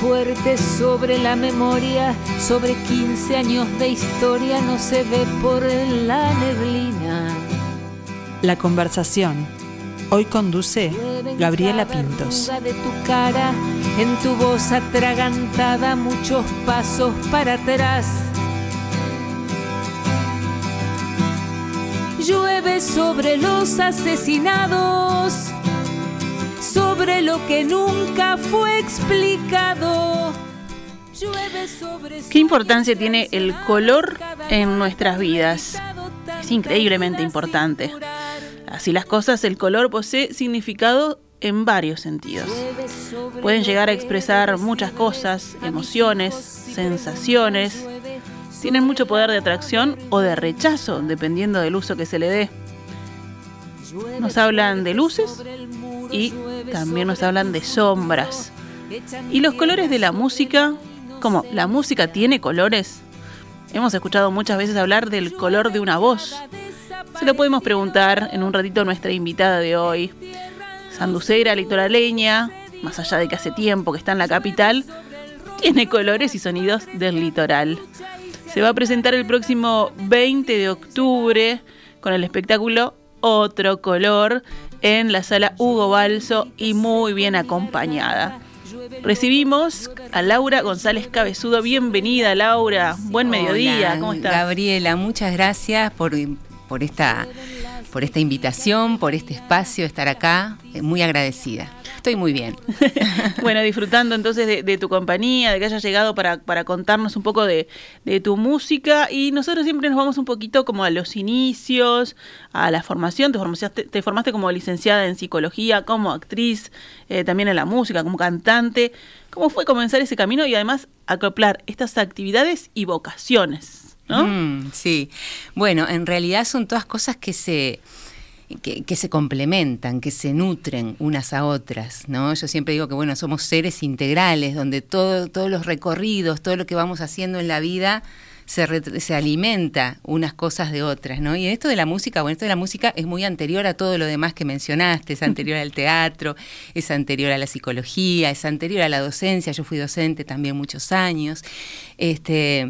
fuerte sobre la memoria, sobre 15 años de historia no se ve por la neblina. La conversación. Hoy conduce Gabriela Pintos. De tu cara, en tu voz atragantada, muchos pasos para atrás. Llueve sobre los asesinados sobre lo que nunca fue explicado. ¿Qué importancia tiene el color en nuestras vidas? Es increíblemente importante. Así las cosas, el color posee significado en varios sentidos. Pueden llegar a expresar muchas cosas, emociones, sensaciones. Tienen mucho poder de atracción o de rechazo, dependiendo del uso que se le dé. Nos hablan de luces y también nos hablan de sombras. Y los colores de la música, como la música tiene colores, hemos escuchado muchas veces hablar del color de una voz. Se lo podemos preguntar en un ratito a nuestra invitada de hoy. Sanducera, litoraleña, más allá de que hace tiempo que está en la capital, tiene colores y sonidos del litoral. Se va a presentar el próximo 20 de octubre con el espectáculo Otro Color en la sala Hugo Balso y muy bien acompañada. Recibimos a Laura González Cabezudo. Bienvenida, Laura. Buen mediodía. ¿Cómo estás? Gabriela, muchas gracias por, por, esta, por esta invitación, por este espacio, estar acá. Muy agradecida. Estoy muy bien. bueno, disfrutando entonces de, tu compañía, de que hayas llegado para, contarnos un poco de, tu música. Y nosotros siempre nos vamos un poquito como a los inicios, a la formación. Te formaste, te formaste como licenciada en psicología, como actriz, eh, también en la música, como cantante. ¿Cómo fue comenzar ese camino y además acoplar estas actividades y vocaciones? ¿no? Mm, sí, bueno, en realidad son todas cosas que se que, se complementan, que se nutren unas a otras, ¿no? Yo siempre digo que, bueno, somos seres integrales, donde todo, todos los recorridos, todo lo que vamos haciendo en la vida se, se, alimenta unas cosas de otras, ¿no? Y esto de la música, bueno, esto de la música es muy anterior a todo lo demás que mencionaste, es anterior al teatro, es anterior a la psicología, es anterior a la docencia, yo fui docente también muchos años, este...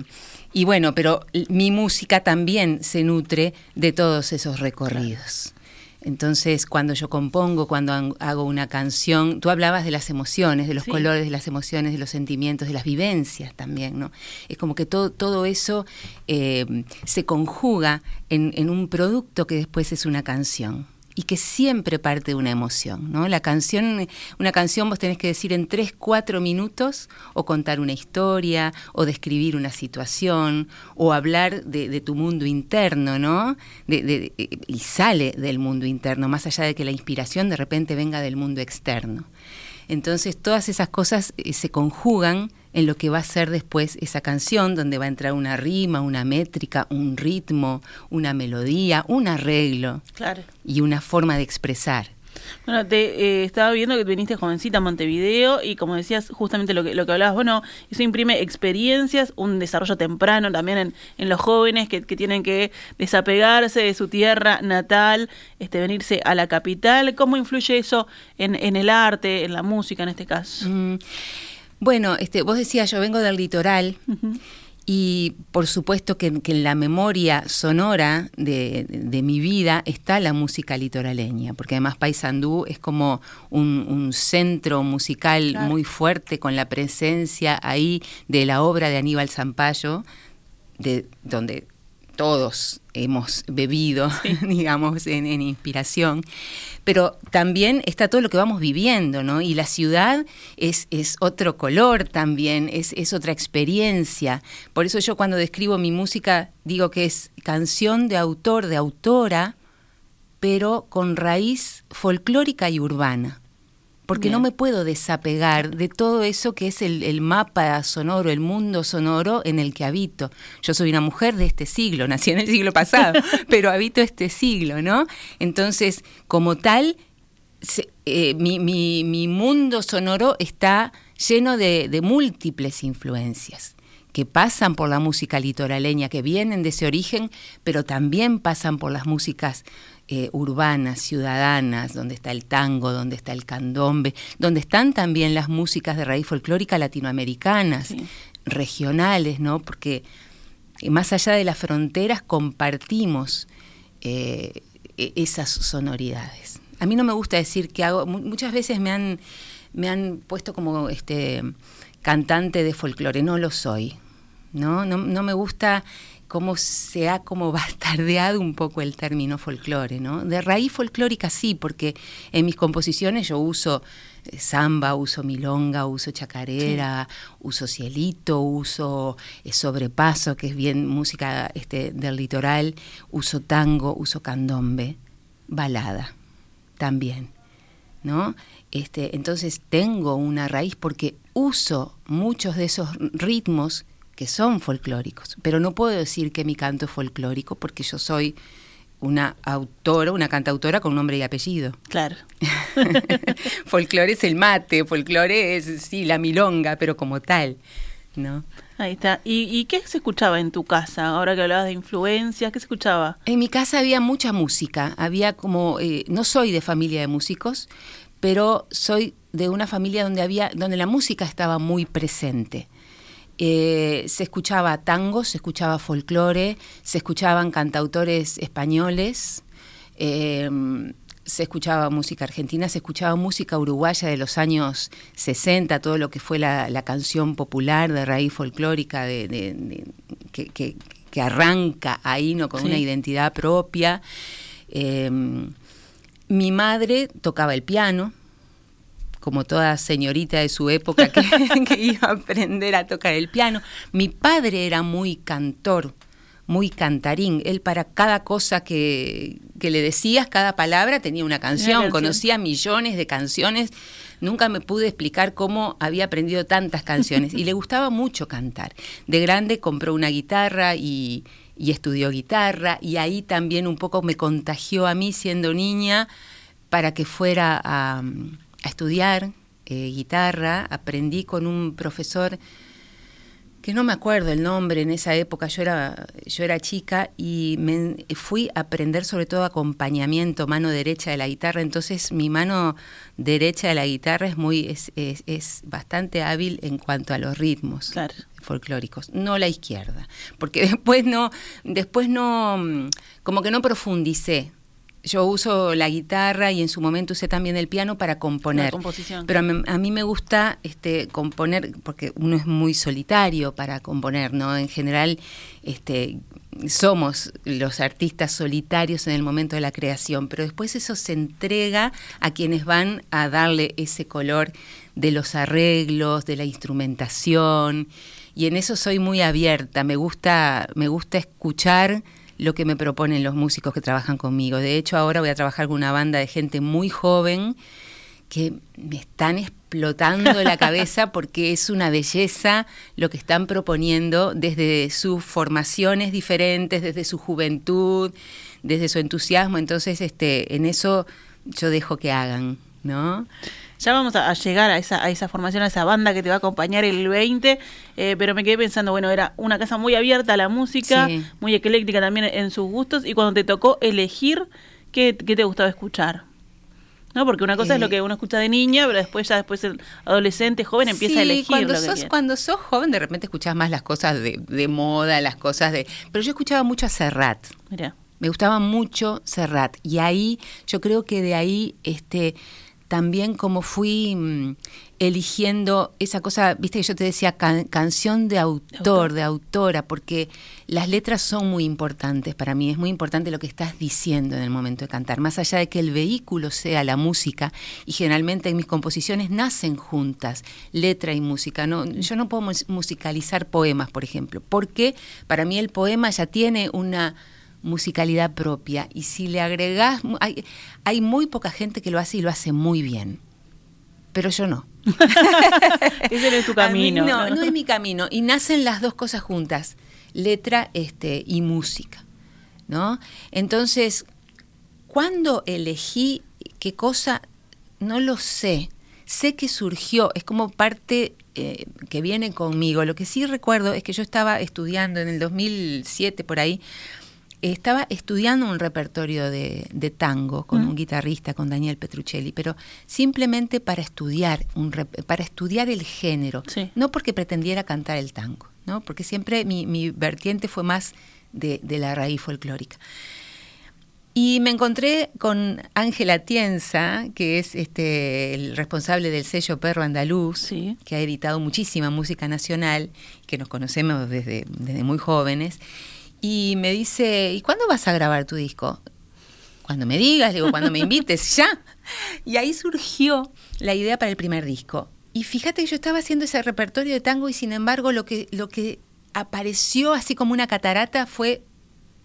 Y bueno, pero mi música también se nutre de todos esos recorridos. Entonces, cuando yo compongo, cuando hago una canción, tú hablabas de las emociones, de los colores, de las emociones, de los sentimientos, de las vivencias también, ¿no? Es como que todo, todo eso eh, se conjuga en un producto que después es una canción y que siempre parte de una emoción, ¿no? La canción, una canción vos tenés que decir en tres, cuatro minutos o contar una historia o describir una situación o hablar de, tu mundo interno, ¿no? y sale del mundo interno, más allá de que la inspiración de repente venga del mundo externo. Entonces todas esas cosas eh, se conjugan en lo que va a ser después esa canción, donde va a entrar una rima, una métrica, un ritmo, una melodía, un arreglo y una forma de expresar. Bueno, te eh, estaba viendo que viniste jovencita a Montevideo y como decías justamente lo que, lo que hablabas, bueno, eso imprime experiencias, un desarrollo temprano también en, en los jóvenes que, tienen que desapegarse de su tierra natal, este, venirse a la capital. ¿Cómo influye eso en, en el arte, en la música en este caso? Mm. Bueno, este, vos decías, yo vengo del litoral. Y por supuesto que, en la memoria sonora de, mi vida está la música litoraleña, porque además Paysandú es como un, centro musical muy fuerte con la presencia ahí de la obra de Aníbal Zampayo, de donde todos hemos bebido, digamos, en, inspiración, pero también está todo lo que vamos viviendo, ¿no? Y la ciudad es, es otro color también, es, es, otra experiencia. Por eso yo cuando describo mi música digo que es canción de autor, de autora, pero con raíz folclórica y urbana porque no me puedo desapegar de todo eso que es el, mapa sonoro, el mundo sonoro en el que habito. Yo soy una mujer de este siglo, nací en el siglo pasado, pero habito este siglo, ¿no? Entonces, como tal, eh, mi, mundo sonoro está lleno de múltiples influencias que pasan por la música litoraleña, que vienen de ese origen, pero también pasan por las músicas eh, urbanas, ciudadanas, donde está el tango, donde está el candombe, donde están también las músicas de raíz folclórica latinoamericanas, regionales, ¿no? Porque más allá de las fronteras compartimos eh, e-, esas sonoridades. A mí no me gusta decir que hago, muchas veces me han, me han puesto como este cantante de folclore, no lo soy. ¿no? No, no me gusta cómo se ha como bastardeado un poco el término folclore, ¿no? De raíz folclórica sí, porque en mis composiciones yo uso eh, samba, uso milonga, uso chacarera, uso cielito, uso eh, sobrepaso, que es bien música este, del litoral, uso tango, uso candombe, balada también, ¿no? Este, entonces tengo una raíz porque uso muchos de esos ritmos que son folclóricos, pero no puedo decir que mi canto es folclórico porque yo soy una autora, una cantautora con nombre y apellido. Claro. folclore es el mate, folclore es, sí, la milonga, pero como tal, ¿no? Ahí está. ¿Y, qué se escuchaba en tu casa? Ahora que hablabas de influencias, ¿qué se escuchaba? En mi casa había mucha música. Había como, eh, no soy de familia de músicos, pero soy de una familia donde había, donde la música estaba muy presente. Eh, se escuchaba tango, se escuchaba folclore, se escuchaban cantautores españoles, em, se escuchaba música argentina, se escuchaba música uruguaya de los años 60, todo lo que fue la, canción popular de raíz folclórica de, que, arranca ahí ¿no? con una identidad propia. Em, mi madre tocaba el piano, como toda señorita de su época que, iba a aprender a tocar el piano. Mi padre era muy cantor, muy cantarín. Él para cada cosa que, le decías, cada palabra tenía una canción. Conocía millones de canciones. Nunca me pude explicar cómo había aprendido tantas canciones. y le gustaba mucho cantar. De grande compró una guitarra y, estudió guitarra. Y ahí también un poco me contagió a mí siendo niña para que fuera a a estudiar eh, guitarra, aprendí con un profesor que no me acuerdo el nombre en esa época, yo era, yo era chica y me fui a aprender sobre todo acompañamiento, mano derecha de la guitarra, entonces mi mano derecha de la guitarra es muy, es, es, bastante hábil en cuanto a los ritmos folclóricos, no la izquierda, porque después no, después no, como que no profundicé yo uso la guitarra y en su momento usé también el piano para componer. Pero a mí, me gusta este, componer, porque uno es muy solitario para componer, ¿no? En general, este, somos los artistas solitarios en el momento de la creación, pero después eso se entrega a quienes van a darle ese color de los arreglos, de la instrumentación, y en eso soy muy abierta, me gusta, me gusta escuchar lo que me proponen los músicos que trabajan conmigo. De hecho, ahora voy a trabajar con una banda de gente muy joven que me están explotando la cabeza porque es una belleza lo que están proponiendo desde sus formaciones diferentes, desde su juventud, desde su entusiasmo. Entonces, este, en eso yo dejo que hagan, ¿no? Ya vamos a, llegar a esa, a esa formación, a esa banda que te va a acompañar el 20, eh, pero me quedé pensando, bueno, era una casa muy abierta a la música, muy ecléctica también en sus gustos, y cuando te tocó elegir, ¿qué, te gustaba escuchar? ¿no? Porque una cosa es lo eh, que uno escucha de niña, pero después ya después el adolescente joven empieza a elegir. Cuando sos, cuando sos joven de repente escuchás más las cosas de, de, moda, las cosas de. Pero yo escuchaba mucho a Serrat. Mira. Me gustaba mucho Serrat. Y ahí, yo creo que de ahí, este, también como fui mm, eligiendo esa cosa, viste que yo te decía canción de autor, de autora, porque las letras son muy importantes para mí, es muy importante lo que estás diciendo en el momento de cantar, más allá de que el vehículo sea la música, y generalmente en mis composiciones nacen juntas, letra y música, no, yo no puedo musicalizar poemas, por ejemplo, porque para mí el poema ya tiene una musicalidad propia. Y si le agregás, hay, hay muy poca gente que lo hace y lo hace muy bien. Pero yo no. Ese no es tu camino. no, no es mi camino. Y nacen las dos cosas juntas, letra este, y música. ¿no? Entonces, cuando elegí qué cosa, no lo sé. Sé que surgió, es como parte eh, que viene conmigo. Lo que sí recuerdo es que yo estaba estudiando en el 2007 por ahí estaba estudiando un repertorio de, tango con un guitarrista, con Daniel Petruccelli, pero simplemente para estudiar, un, para estudiar el género, no porque pretendiera cantar el tango, ¿no? porque siempre mi, vertiente fue más de, la raíz folclórica. Y me encontré con Ángela Tienza, que es este, el responsable del sello Perro Andaluz, que ha editado muchísima música nacional, que nos conocemos desde, desde muy jóvenes. Y me dice, ¿y cuándo vas a grabar tu disco? Cuando me digas, digo, cuando me invites, ya. Y ahí surgió la idea para el primer disco. Y fíjate que yo estaba haciendo ese repertorio de tango y sin embargo lo que, lo que apareció así como una catarata fue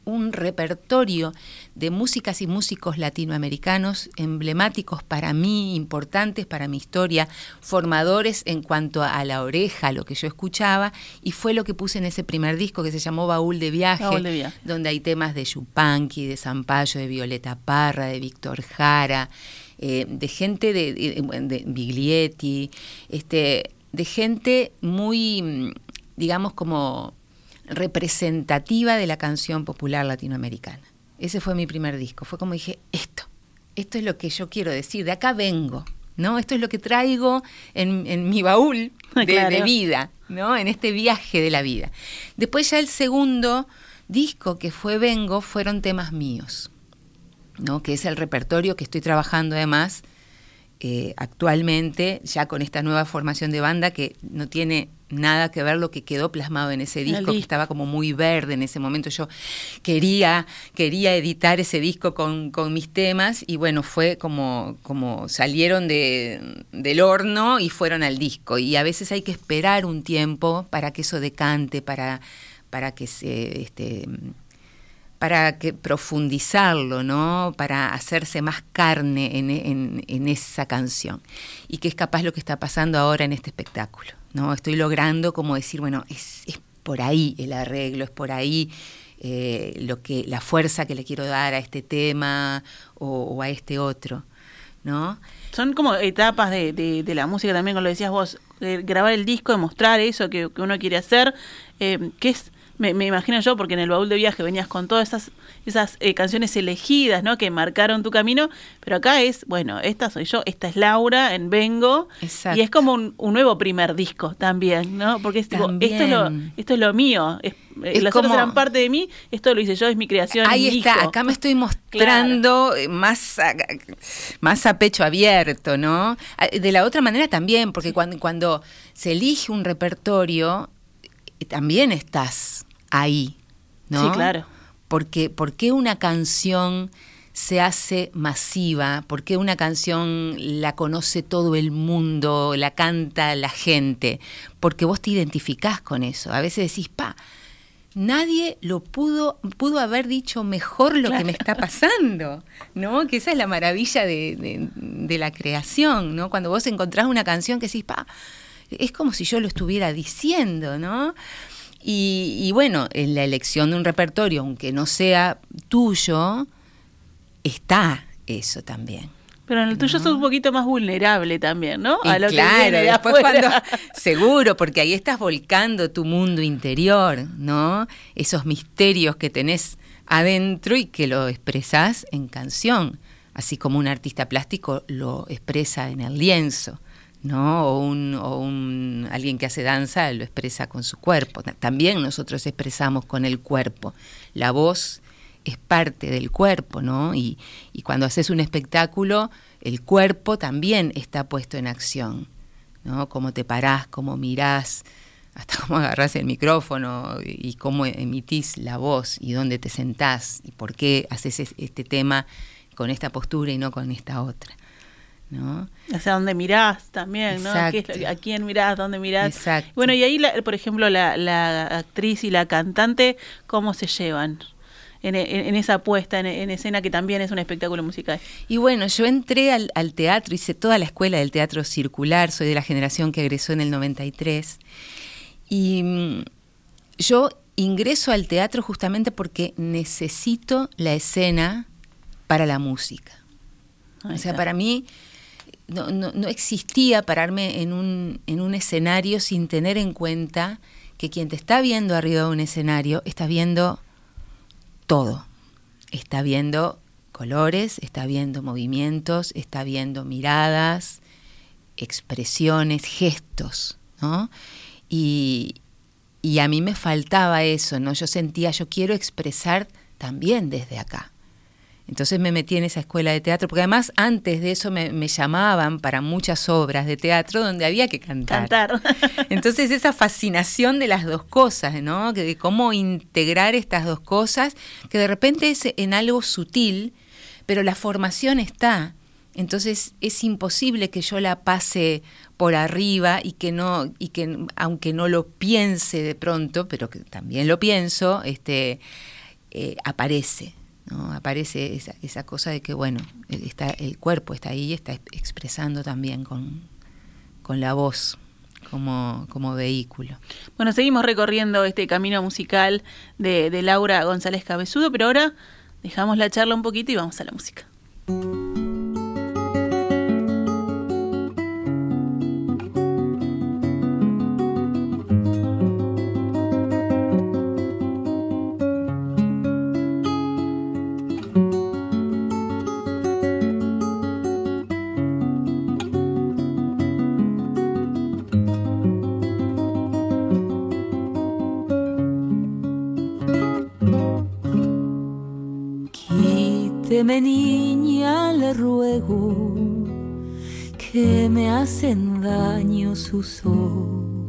un repertorio de músicas y músicos latinoamericanos emblemáticos para mí, importantes para mi historia, formadores en cuanto a la oreja, lo que yo escuchaba, y fue lo que puse en ese primer disco que se llamó Baúl de Viaje, donde hay temas de Yupanqui, de Zampayo, de Violeta Parra, de Víctor Jara, eh, de gente de, de Biglietti, este, de gente muy, digamos, como representativa de la canción popular latinoamericana. Ese fue mi primer disco. Fue como dije, esto, esto es lo que yo quiero decir, de acá vengo, ¿no? Esto es lo que traigo en, mi baúl de, vida, ¿no? En este viaje de la vida. Después ya el segundo disco que fue Vengo fueron temas míos, ¿no? Que es el repertorio que estoy trabajando además eh, actualmente, ya con esta nueva formación de banda que no tiene nada que ver lo que quedó plasmado en ese disco, que estaba como muy verde en ese momento. Yo quería, quería editar ese disco con, mis temas y bueno, fue como, como salieron de, del horno y fueron al disco. Y a veces hay que esperar un tiempo para que eso decante, para, para que se... Este, para que profundizarlo, ¿no? Para hacerse más carne en, en esa canción. Y que es capaz lo que está pasando ahora en este espectáculo. ¿no? Estoy logrando como decir, bueno, es, por ahí el arreglo, es por ahí eh, lo que, la fuerza que le quiero dar a este tema o, a este otro, ¿no? Son como etapas de, de, la música también, como lo decías vos, eh, grabar el disco, demostrar eso que, uno quiere hacer, eh, que es me, imagino yo, porque en el baúl de viaje venías con todas esas, esas eh, canciones elegidas, ¿no? Que marcaron tu camino, pero acá es, bueno, esta soy yo, esta es Laura en Vengo, y es como un, nuevo primer disco también, ¿no? Porque es esto es lo, esto es lo mío, es, eh, las otras eran parte de mí, esto lo hice yo, es mi creación. Ahí está, acá me estoy mostrando eh, más, a, más a pecho abierto, ¿no? De la otra manera también, porque cuando, cuando se elige un repertorio, también estás ahí, ¿no? Sí, claro. Porque, ¿Por qué una canción se hace masiva? ¿Por qué una canción la conoce todo el mundo, la canta la gente? Porque vos te identificás con eso. A veces decís, pa, nadie lo pudo, pudo haber dicho mejor lo que me está pasando, ¿no? Que esa es la maravilla de, de, la creación, ¿no? Cuando vos encontrás una canción que decís, pa, es como si yo lo estuviera diciendo, ¿no? Y, bueno, en la elección de un repertorio, aunque no sea tuyo, está eso también. Pero en el tuyo sos un poquito más vulnerable también, ¿no? A lo claro, después cuando seguro, porque ahí estás volcando tu mundo interior, ¿no? Esos misterios que tenés adentro y que lo expresás en canción, así como un artista plástico lo expresa en el lienzo. ¿No? O un, o un alguien que hace danza lo expresa con su cuerpo. También nosotros expresamos con el cuerpo. La voz es parte del cuerpo, ¿no? Y, y cuando haces un espectáculo, el cuerpo también está puesto en acción, ¿no? Cómo te parás, cómo mirás, hasta cómo agarrás el micrófono y cómo emitís la voz y dónde te sentás y por qué haces este tema con esta postura y no con esta otra. ¿No? Hacia dónde mirás también, ¿no? ¿A quién mirás? ¿Dónde mirás? Bueno, y ahí, por ejemplo, la, actriz y la cantante, ¿cómo se llevan? En, esa puesta en, escena que también es un espectáculo musical. Y bueno, yo entré al, teatro, hice toda la escuela del teatro circular, soy de la generación que egresó en el 93, y mm, yo ingreso al teatro justamente porque necesito la escena para la música. o sea, para mí no, no, no, existía pararme en un, en un escenario sin tener en cuenta que quien te está viendo arriba de un escenario está viendo todo. Está viendo colores, está viendo movimientos, está viendo miradas, expresiones, gestos, ¿no? Y, y a mí me faltaba eso, ¿no? Yo sentía, yo quiero expresar también desde acá. Entonces me metí en esa escuela de teatro, porque además antes de eso me, llamaban para muchas obras de teatro donde había que cantar. Cantar. Entonces esa fascinación de las dos cosas, ¿no? De cómo integrar estas dos cosas, que de repente es en algo sutil, pero la formación está. Entonces es imposible que yo la pase por arriba y que no, y que aunque no lo piense de pronto, pero que también lo pienso, este, eh, aparece. ¿No? Aparece esa, esa, cosa de que, bueno, está, el cuerpo está ahí y está expresando también con, con la voz. Como, como, vehículo. Bueno, seguimos recorriendo este camino musical de, de Laura González Cabezudo, pero ahora dejamos la charla un poquito y vamos a la música. Quíteme niña, le ruego, que me hacen daño sus ojos.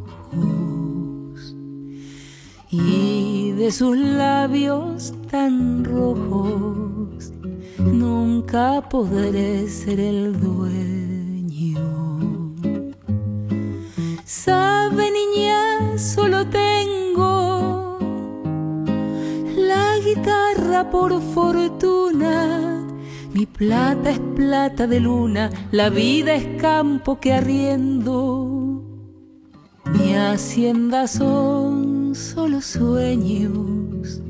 Y de sus labios tan rojos, nunca podré ser el dueño. Por fortuna. Mi plata es plata de luna, la vida es campo que arriendo. Mi hacienda son solo sueños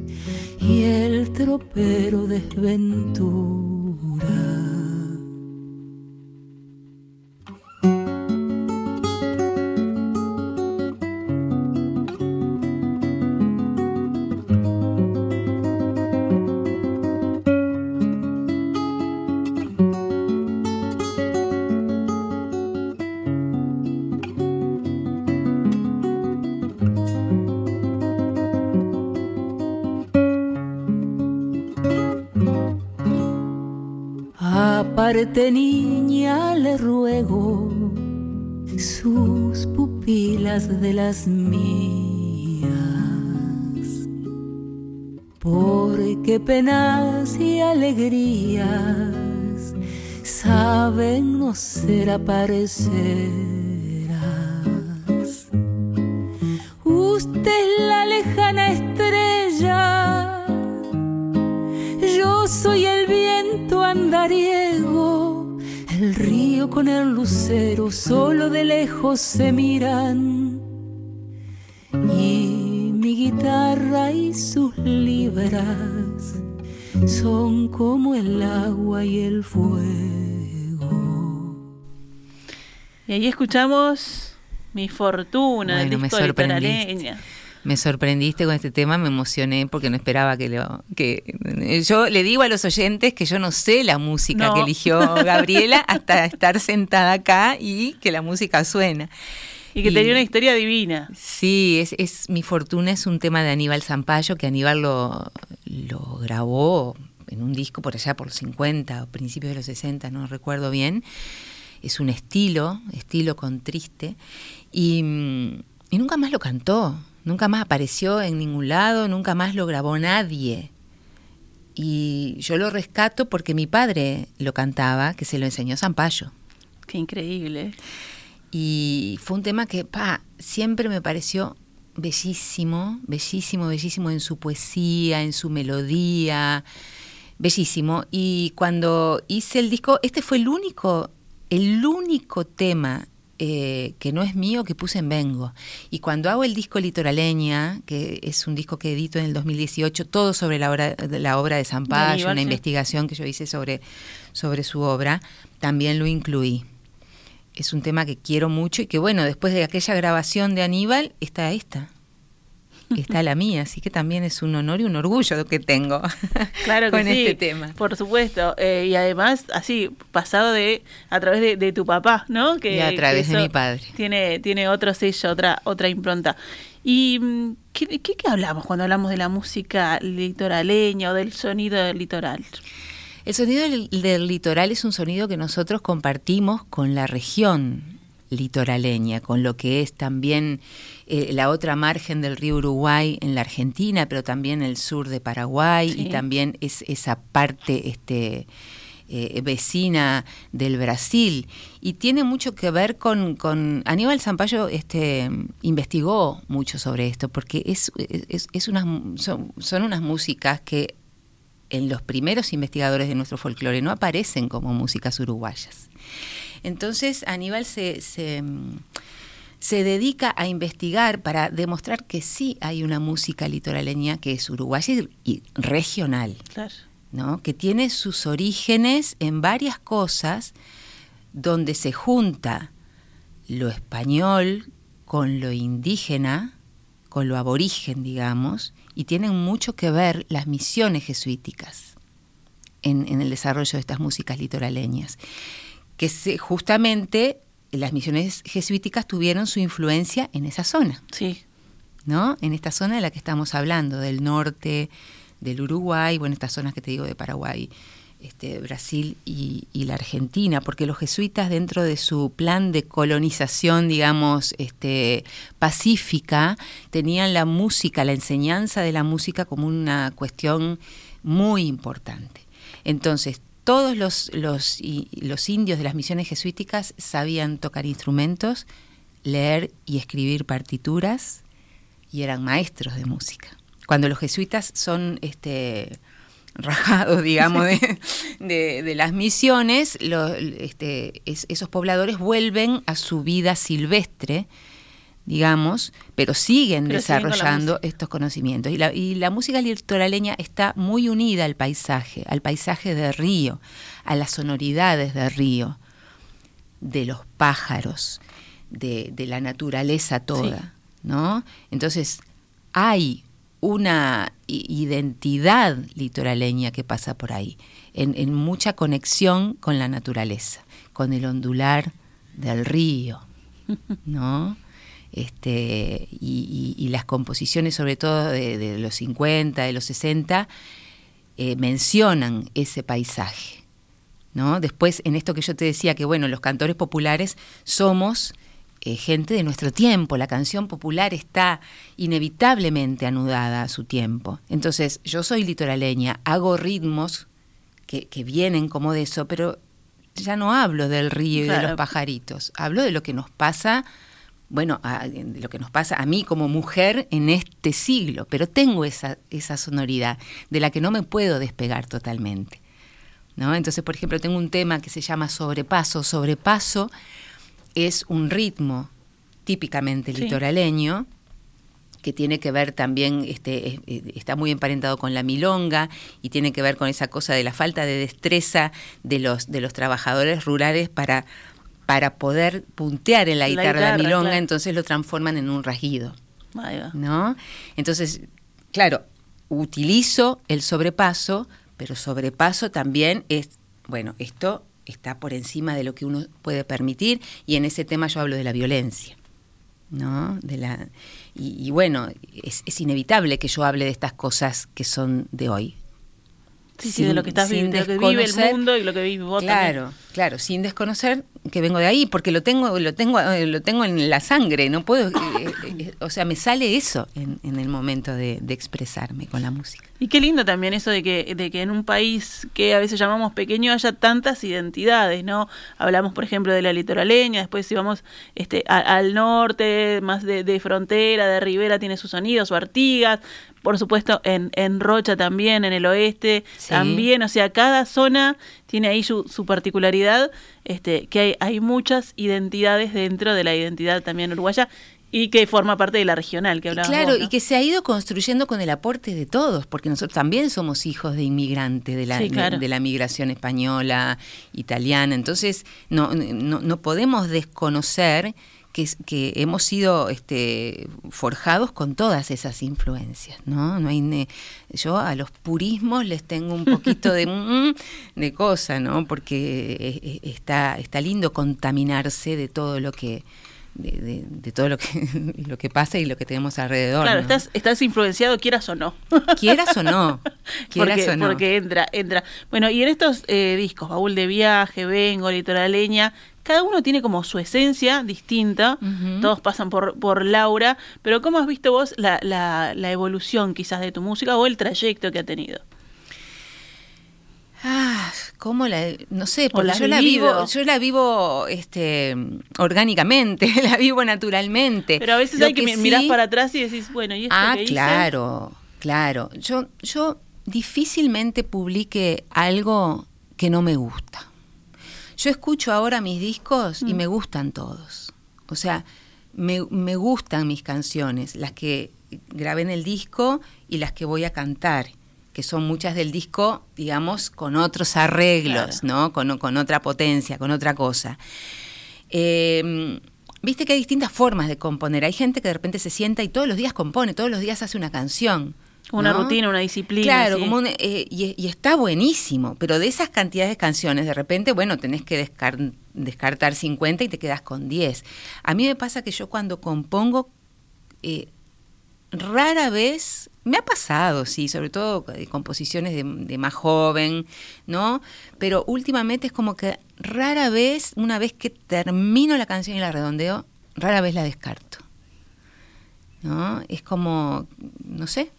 y el tropero desventura. Aparte niña le ruego sus pupilas de las mías, porque penas y alegrías saben no ser aparecerás. Con el lucero solo de lejos se miran. Y mi guitarra y sus libras son como el agua y el fuego. Y ahí escuchamos Mi Fortuna del Bueno, me disco. Litoraleña. Me sorprendiste con este tema, me emocioné porque no esperaba que lo que yo le digo a los oyentes que yo no sé la música No. que eligió Gabriela hasta estar sentada acá y que la música suena. Y que tenía una historia divina. Sí, es, es Mi Fortuna es un tema de Aníbal Zampayo, que Aníbal lo, lo grabó en un disco por allá por los 50 o principios de los 60, no recuerdo bien. Es un estilo, estilo con triste. Y, mm, y nunca más lo cantó, nunca más apareció en ningún lado, nunca más lo grabó nadie. Y yo lo rescato porque mi padre lo cantaba, que se lo enseñó Zampayo. Qué increíble. Y fue un tema que, pa, siempre me pareció bellísimo, bellísimo, bellísimo en su poesía, en su melodía, bellísimo. Y cuando hice el disco, este fue el único, el único tema eh, que no es mío que puse en Vengo. Y cuando hago el disco Litoraleña, que es un disco que edito en el 2018, todo sobre la obra, la obra de Zampayo, una sí. investigación que yo hice sobre, sobre su obra, también lo incluí es un tema que quiero mucho y que bueno, después de aquella grabación de Aníbal, está esta. Está la mía, así que también es un honor y un orgullo que tengo claro que con sí, este tema. Por supuesto, eh, y además así pasado de a través de, tu papá, ¿no? Que, y a través de mi padre. Tiene tiene otro sello, otra otra impronta. ¿Y mm, ¿qué, qué, hablamos cuando hablamos de la música litoraleña o del sonido del litoral? El sonido del litoral es un sonido que nosotros compartimos con la región litoraleña, con lo que es también eh, la otra margen del río Uruguay en la Argentina, pero también el sur de Paraguay y también es esa parte este, eh, vecina del Brasil. Y tiene mucho que ver con, Aníbal Zampayo este, investigó mucho sobre esto, porque es, es, es unas, son, son unas músicas que en los primeros investigadores de nuestro folclore no aparecen como músicas uruguayas. Entonces Aníbal se, se, dedica a investigar para demostrar que sí hay una música litoraleña que es uruguaya y, regional, ¿no? que tiene sus orígenes en varias cosas donde se junta lo español con lo indígena, con lo aborigen, digamos, y tienen mucho que ver las misiones jesuíticas en, en el desarrollo de estas músicas litoraleñas que se, justamente las misiones jesuíticas tuvieron su influencia en esa zona. Sí. ¿No? En esta zona de la que estamos hablando, del norte, del Uruguay, bueno, estas zonas que te digo de Paraguay, este, Brasil y, la Argentina, porque los jesuitas dentro de su plan de colonización, digamos, este, pacífica, tenían la música, la enseñanza de la música como una cuestión muy importante. Entonces, todos los, los, los indios de las misiones jesuíticas sabían tocar instrumentos, leer y escribir partituras y eran maestros de música. Cuando los jesuitas son este, rajados, digamos, de, las misiones, este, esos pobladores vuelven a su vida silvestre digamos, pero siguen desarrollando estos conocimientos. Y la, y la música litoraleña está muy unida al paisaje, al paisaje de río, a las sonoridades de río, de los pájaros, de, la naturaleza toda, ¿no? Entonces, hay una identidad litoraleña que pasa por ahí, en, en mucha conexión con la naturaleza, con el ondular del río, ¿no? este, y, las composiciones, sobre todo de, los 50, de los 60, eh, mencionan ese paisaje. ¿no? Después, en esto que yo te decía, que bueno, los cantores populares somos eh, gente de nuestro tiempo, la canción popular está inevitablemente anudada a su tiempo. Entonces, yo soy litoraleña, hago ritmos que, que vienen como de eso, pero ya no hablo del río y de los pajaritos, hablo de lo que nos pasa bueno, lo que nos pasa a mí como mujer en este siglo, pero tengo esa, esa sonoridad de la que no me puedo despegar totalmente. ¿no? Entonces, por ejemplo, tengo un tema que se llama sobrepaso. Sobrepaso es un ritmo típicamente litoraleño que tiene que ver también, este, está muy emparentado con la milonga y tiene que ver con esa cosa de la falta de destreza de los, de los trabajadores rurales para para poder puntear en la, guitarra, la milonga, entonces lo transforman en un rasguido. ¿No? Entonces, claro, utilizo el sobrepaso, pero sobrepaso también es, bueno, esto está por encima de lo que uno puede permitir y en ese tema yo hablo de la violencia. ¿no? De la, y, bueno, es, es, inevitable que yo hable de estas cosas que son de hoy. Sí, de lo que estás viviendo, lo que vive el mundo y lo que vive vos Claro, claro, sin desconocer que vengo de ahí, porque lo tengo, lo tengo, eh, lo tengo en la sangre, no puedo, eh, eh, o sea, me sale eso en, el momento de, expresarme con la música. Y qué lindo también eso de que, de que en un país que a veces llamamos pequeño haya tantas identidades, ¿no? Hablamos, por ejemplo, de la litoraleña, después si vamos este, al norte, más de, de frontera, de ribera, tiene sus sonidos, su Artigas, por supuesto en, en Rocha también, en el oeste también, o sea, cada zona tiene ahí su, su particularidad, este, que hay, hay muchas identidades dentro de la identidad también uruguaya y que forma parte de la regional que hablábamos. Claro, y que se ha ido construyendo con el aporte de todos, porque nosotros también somos hijos de inmigrantes, de la, de, la migración española, italiana, entonces no, no, no podemos desconocer que, hemos sido este, forjados con todas esas influencias, ¿no? no hay yo a los purismos les tengo un poquito de, mm, de cosa, ¿no? Porque eh, eh, está, está lindo contaminarse de todo lo que de, todo lo que, lo que pasa y lo que tenemos alrededor. Claro, estás, estás influenciado, quieras o no. Quieras o no. Quieras porque, o no. Porque entra, entra. Bueno, y en estos eh, discos, Baúl de Viaje, Vengo, Litoraleña, cada uno tiene como su esencia distinta, todos pasan por, por Laura, pero ¿cómo has visto vos la, la, la evolución quizás de tu música o el trayecto que ha tenido? Ah, ¿cómo la.? No sé, porque yo la vivo, yo la vivo este, orgánicamente, la vivo naturalmente. Pero a veces hay que, mirar para atrás y decís, bueno, ¿y esto Ah, claro, claro. Yo, yo difícilmente publique algo que no me gusta. Yo escucho ahora mis discos y mm. me gustan todos. O sea, me, me gustan mis canciones, las que grabé en el disco y las que voy a cantar que son muchas del disco, digamos, con otros arreglos, ¿no? Con, otra potencia, con otra cosa. Em, viste que hay distintas formas de componer. Hay gente que de repente se sienta y todos los días compone, todos los días hace una canción. Una rutina, una disciplina. Claro, como eh, y, está buenísimo, pero de esas cantidades de canciones, de repente, bueno, tenés que descartar 50 y te quedas con 10. A mí me pasa que yo cuando compongo, eh, rara vez me ha pasado, sí, sobre todo composiciones de, más joven, ¿no? Pero últimamente es como que rara vez, una vez que termino la canción y la redondeo, rara vez la descarto. ¿No? Es como, no sé.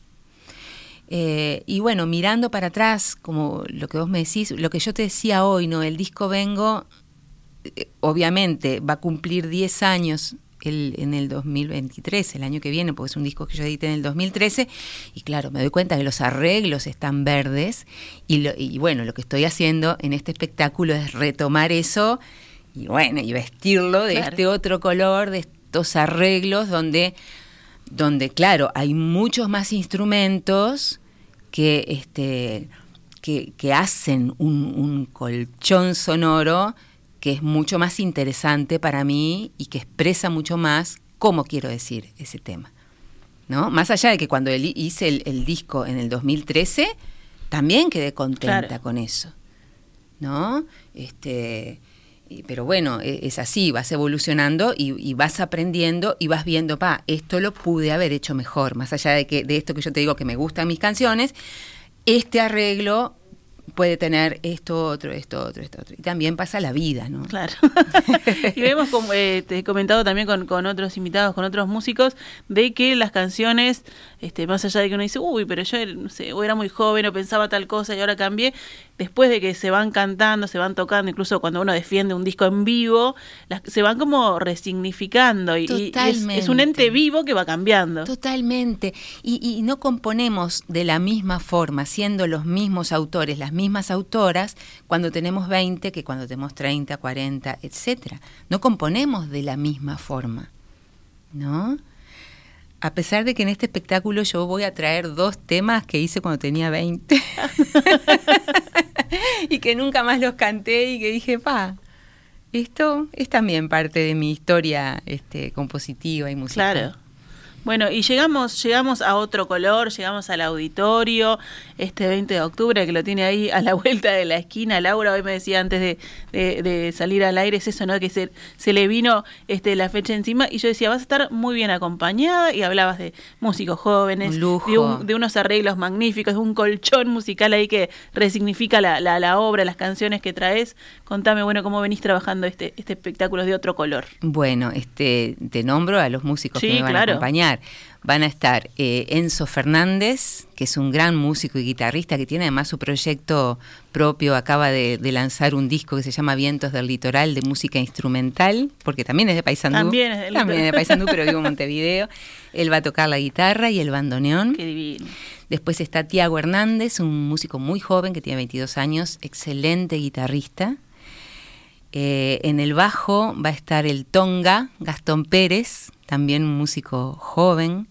Eh, y bueno, mirando para atrás, como lo que vos me decís, lo que yo te decía hoy, ¿no? El disco Vengo, eh, obviamente va a cumplir 10 años en el 2023, el año que viene, porque es un disco que yo edité en el 2013, y claro, me doy cuenta que los arreglos están verdes, y, bueno, lo que estoy haciendo en este espectáculo es retomar eso, y bueno, y vestirlo de este otro color, de estos arreglos, donde, donde claro, hay muchos más instrumentos que, este, que, hacen un, un colchón sonoro que es mucho más interesante para mí y que expresa mucho más cómo quiero decir ese tema. ¿no? Más allá de que cuando hice el, disco en el 2013, también quedé contenta con eso. ¿no? Este, pero bueno, e, es así, vas evolucionando y, vas aprendiendo y vas viendo, pa, esto lo pude haber hecho mejor, más allá de que de esto que yo te digo que me gustan mis canciones, este arreglo puede tener esto, otro, esto, otro, esto, otro. Y también pasa la vida, ¿no? Claro. y vemos, como eh, te he comentado también con, con, otros invitados, con otros músicos, de que las canciones, este, más allá de que uno dice, uy, pero yo no sé, o era muy joven o pensaba tal cosa y ahora cambié, después de que se van cantando, se van tocando, incluso cuando uno defiende un disco en vivo, las, se van como resignificando y, es, un ente vivo que va cambiando. Totalmente. Y, y no componemos de la misma forma, siendo los mismos autores, las mismas autoras, cuando tenemos 20 que cuando tenemos 30, 40, etcétera. No componemos de la misma forma. ¿No? A pesar de que en este espectáculo yo voy a traer dos temas que hice cuando tenía 20 y que nunca más los canté y que dije, pa, esto es también parte de mi historia este, compositiva y musical. Claro. Bueno, y llegamos, llegamos a otro color, llegamos al auditorio este 20 de octubre, que lo tiene ahí a la vuelta de la esquina. Laura hoy me decía antes de, de, salir al aire, es eso, ¿no? Que se, se le vino este, la fecha encima. Y yo decía, vas a estar muy bien acompañada. Y hablabas de músicos jóvenes, De, unos arreglos magníficos, de un colchón musical ahí que resignifica la, la, obra, las canciones que traes. Contame, bueno, cómo venís trabajando este, este espectáculo de otro color. Bueno, este, te nombro a los músicos que me van a acompañar van a estar eh, Enzo Fernández, que es un gran músico y guitarrista que tiene además su proyecto propio, acaba de, lanzar un disco que se llama Vientos del Litoral de música instrumental, porque también es de Paysandú. También es, también de Paysandú, pero vivo en Montevideo. Él va a tocar la guitarra y el bandoneón. Qué divino. Después está Tiago Hernández, un músico muy joven que tiene 22 años, excelente guitarrista. Eh, en el bajo va a estar el Tonga, Gastón Pérez, también un músico joven.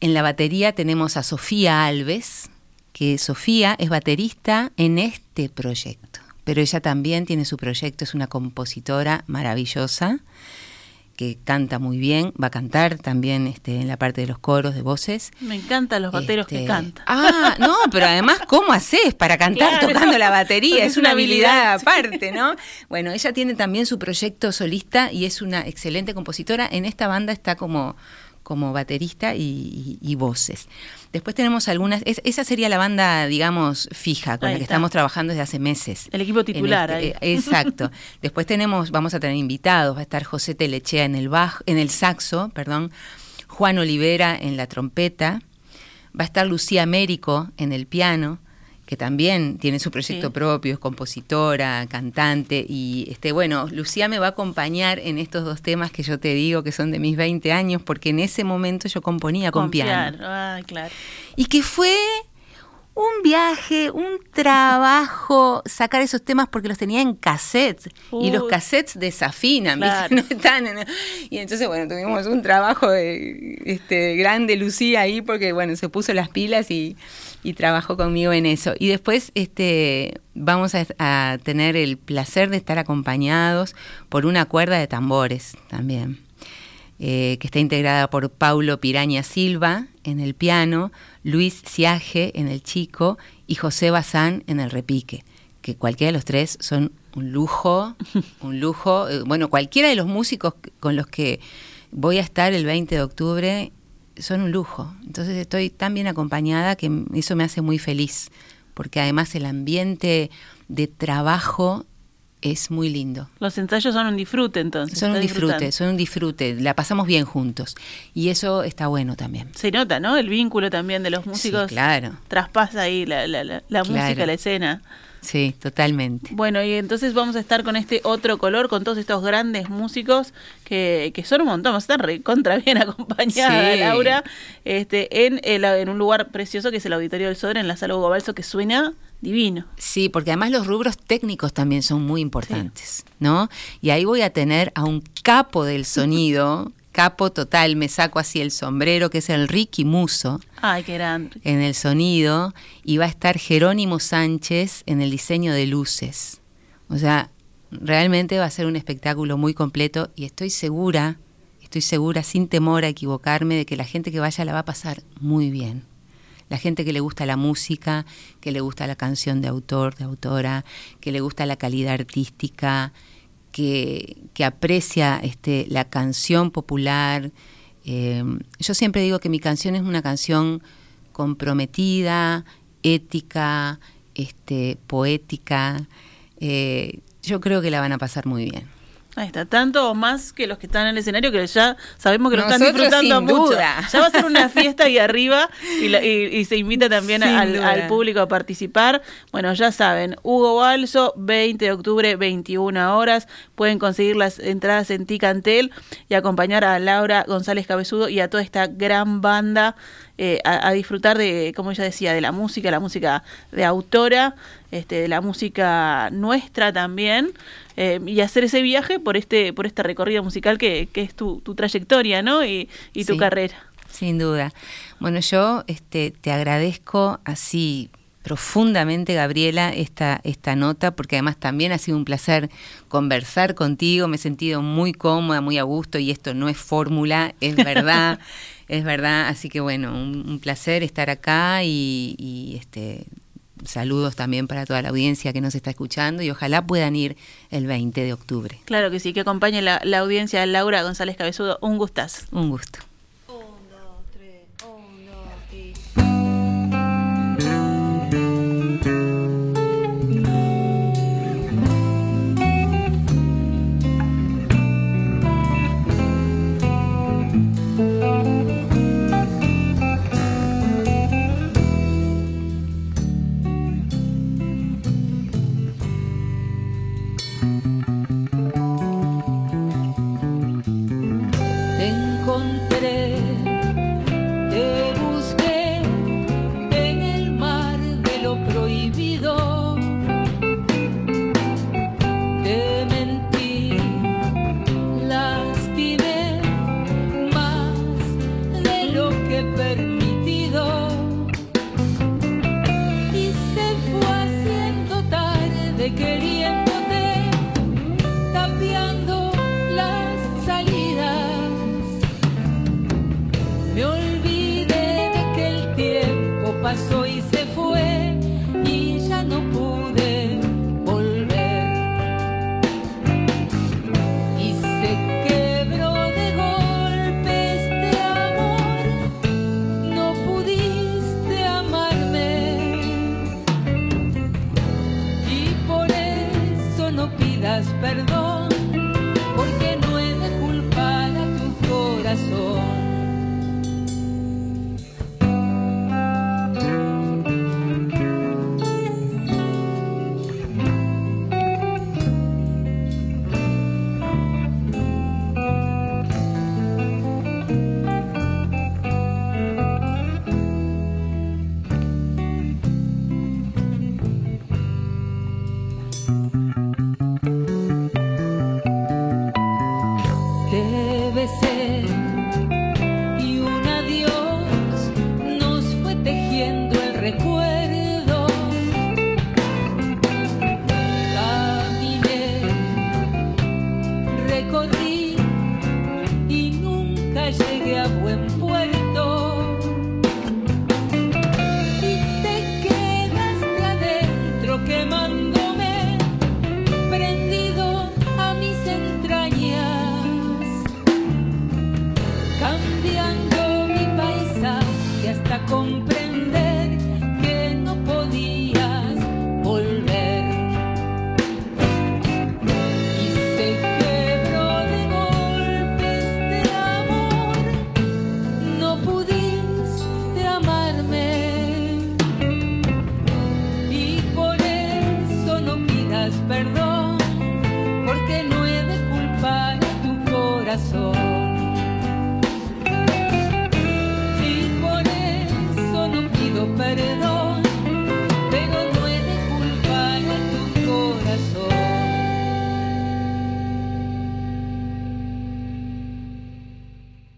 En la batería tenemos a Sofía Alves, que Sofía es baterista en este proyecto, pero ella también tiene su proyecto, es una compositora maravillosa, que canta muy bien, va a cantar también este, en la parte de los coros de voces. Me encantan los bateros que este, cantan. Ah, no, pero además, ¿cómo haces para cantar tocando la batería? Es, una habilidad, aparte, ¿no? Bueno, ella tiene también su proyecto solista y es una excelente compositora. En esta banda está como como baterista y, voces. Después tenemos algunas, esa sería la banda, digamos, fija, con la que estamos trabajando desde hace meses. El equipo titular. Este, eh, exacto. Después tenemos, vamos a tener invitados, va a estar José Telechea en el bajo, en el saxo, perdón, Juan Olivera en la trompeta, va a estar Lucía Américo en el piano, que también tiene su proyecto propio, es compositora, cantante, y este, bueno, Lucía me va a acompañar en estos dos temas que yo te digo que son de mis 20 años, porque en ese momento yo componía con, piano. claro. Y que fue un viaje, un trabajo sacar esos temas porque los tenía en cassettes y los cassettes desafinan, no están y entonces bueno, tuvimos un trabajo de, este, grande Lucía ahí porque bueno, se puso las pilas y y trabajó conmigo en eso. Y después este, vamos a, tener el placer de estar acompañados por una cuerda de tambores también, eh, que está integrada por Paulo Piraña Silva en el piano, Luis Ciaje en el chico y José Bazán en el repique, que cualquiera de los tres son un lujo, un lujo. Eh, bueno, cualquiera de los músicos con los que voy a estar el 20 de octubre son un lujo. Entonces estoy tan bien acompañada que eso me hace muy feliz, porque además el ambiente de trabajo es muy lindo. Los ensayos son un disfrute entonces. Son un disfrute, son un disfrute, la pasamos bien juntos y eso está bueno también. Se nota, ¿no? El vínculo también de los músicos. claro. Traspasa ahí la, la, la, música, la escena. Sí, totalmente. Bueno, y entonces vamos a estar con este otro color, con todos estos grandes músicos que, que son un montón, vamos a estar recontra bien acompañada, Laura, este, en, en un lugar precioso que es el Auditorio del Sodre, en la Sala Hugo Balso, que suena divino. Sí, porque además los rubros técnicos también son muy importantes, ¿no? Y ahí voy a tener a un capo del sonido capo total, me saco así el sombrero, que es el Ricky Muso. Ay, qué grande. En el sonido, y va a estar Jerónimo Sánchez en el diseño de luces. O sea, realmente va a ser un espectáculo muy completo y estoy segura, estoy segura, sin temor a equivocarme, de que la gente que vaya la va a pasar muy bien. La gente que le gusta la música, que le gusta la canción de autor, de autora, que le gusta la calidad artística, que, aprecia este, la canción popular. Eh, yo siempre digo que mi canción es una canción comprometida, ética, este, poética. Eh, yo creo que la van a pasar muy bien. Ahí está, tanto o más que los que están en el escenario que ya sabemos que lo están disfrutando mucho. Ya va a ser una fiesta ahí arriba y, se invita también al, público a participar. Bueno, ya saben, Hugo Balso, 20 de octubre, 21 horas. Pueden conseguir las entradas en Ticantel y acompañar a Laura González Cabezudo y a toda esta gran banda eh, a, disfrutar de, como ella decía, de la música, la música de autora, este, de la música nuestra también, eh, y hacer ese viaje por este, por este recorrido musical que, que es tu, tu, trayectoria, ¿no? Y, y tu carrera. Sin duda. Bueno, yo este, te agradezco así profundamente, Gabriela, esta, esta nota, porque además también ha sido un placer conversar contigo, me he sentido muy cómoda, muy a gusto, y esto no es fórmula, es verdad. Es verdad, así que bueno, un, placer estar acá y, este saludos también para toda la audiencia que nos está escuchando y ojalá puedan ir el 20 de octubre. Claro que sí, que acompañe la, la audiencia Laura González Cabezudo. Un gustazo. Un gusto.